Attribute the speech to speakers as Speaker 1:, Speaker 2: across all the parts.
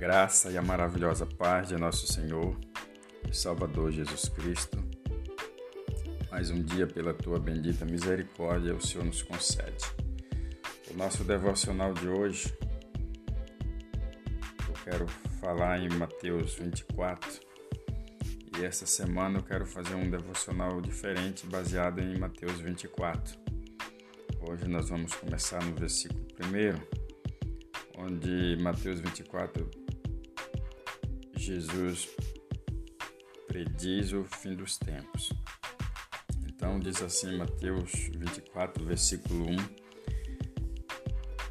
Speaker 1: graça e a maravilhosa paz de nosso Senhor e Salvador Jesus Cristo. Mais um dia, pela tua bendita misericórdia, o Senhor nos concede. O nosso devocional de hoje, eu quero falar em Mateus 24. E essa semana eu quero fazer um devocional diferente, baseado em Mateus 24. Hoje nós vamos começar no versículo 1 onde Mateus 24, Jesus prediz o fim dos tempos. Então diz assim Mateus 24, versículo 1: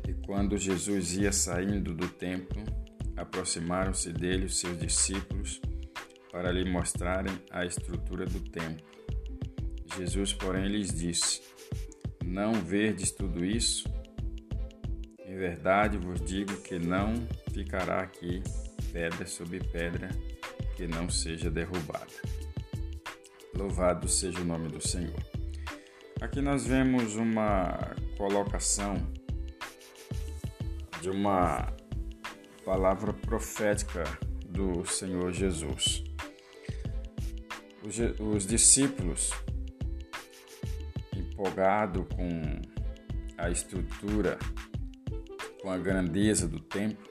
Speaker 1: E quando Jesus ia saindo do templo, aproximaram-se dele os seus discípulos para lhe mostrarem a estrutura do templo. Jesus, porém, lhes disse: Não verdes tudo isso? verdade vos digo que não ficará aqui pedra sobre pedra que não seja derrubada. Louvado seja o nome do Senhor. Aqui nós vemos uma colocação de uma palavra profética do Senhor Jesus. Os, os discípulos, empolgados com a estrutura com a grandeza do templo,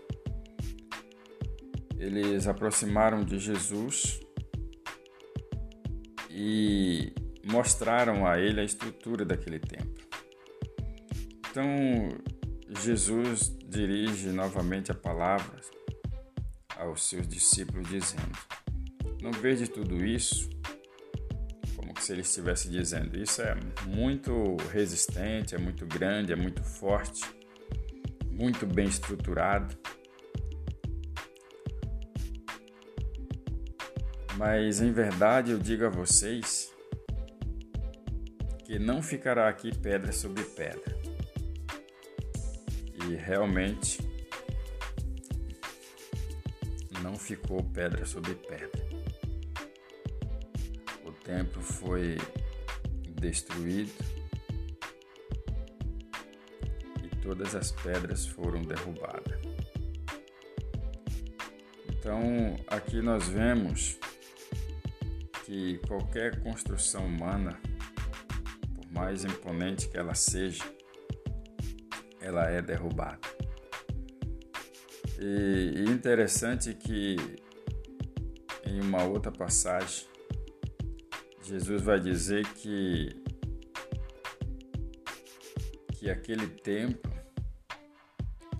Speaker 1: eles aproximaram de Jesus e mostraram a ele a estrutura daquele templo. Então, Jesus dirige novamente a palavra aos seus discípulos, dizendo: Não vejo tudo isso? Como se ele estivesse dizendo: Isso é muito resistente, é muito grande, é muito forte muito bem estruturado. Mas em verdade eu digo a vocês que não ficará aqui pedra sobre pedra. E realmente não ficou pedra sobre pedra. O templo foi destruído todas as pedras foram derrubadas. Então, aqui nós vemos que qualquer construção humana, por mais imponente que ela seja, ela é derrubada. E interessante que em uma outra passagem, Jesus vai dizer que que aquele templo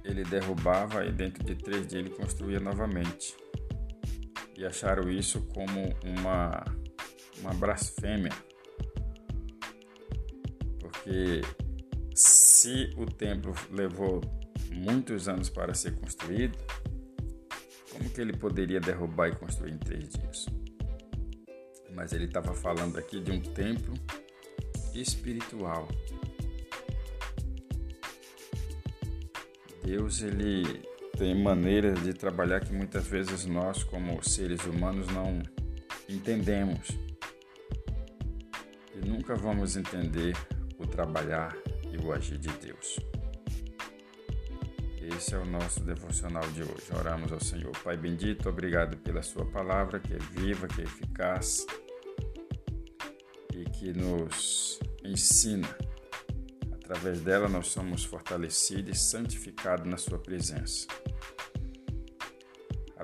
Speaker 1: ele derrubava e dentro de três dias ele construía novamente. E acharam isso como uma, uma blasfêmia. Porque se o templo levou muitos anos para ser construído, como que ele poderia derrubar e construir em três dias? Mas ele estava falando aqui de um templo espiritual Deus ele tem maneiras de trabalhar que muitas vezes nós, como seres humanos, não entendemos. E nunca vamos entender o trabalhar e o agir de Deus. Esse é o nosso devocional de hoje. Oramos ao Senhor. Pai bendito, obrigado pela Sua palavra que é viva, que é eficaz e que nos ensina Através dela nós somos fortalecidos e santificados na Sua presença.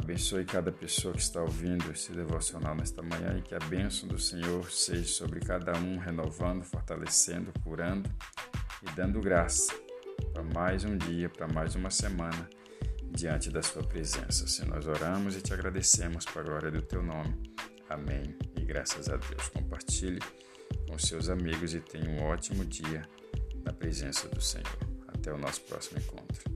Speaker 1: Abençoe cada pessoa que está ouvindo esse devocional nesta manhã e que a bênção do Senhor seja sobre cada um, renovando, fortalecendo, curando e dando graça para mais um dia, para mais uma semana diante da Sua presença. Se nós oramos e te agradecemos para a glória do Teu nome. Amém. E graças a Deus. Compartilhe com seus amigos e tenha um ótimo dia na presença do Senhor. Até o nosso próximo encontro.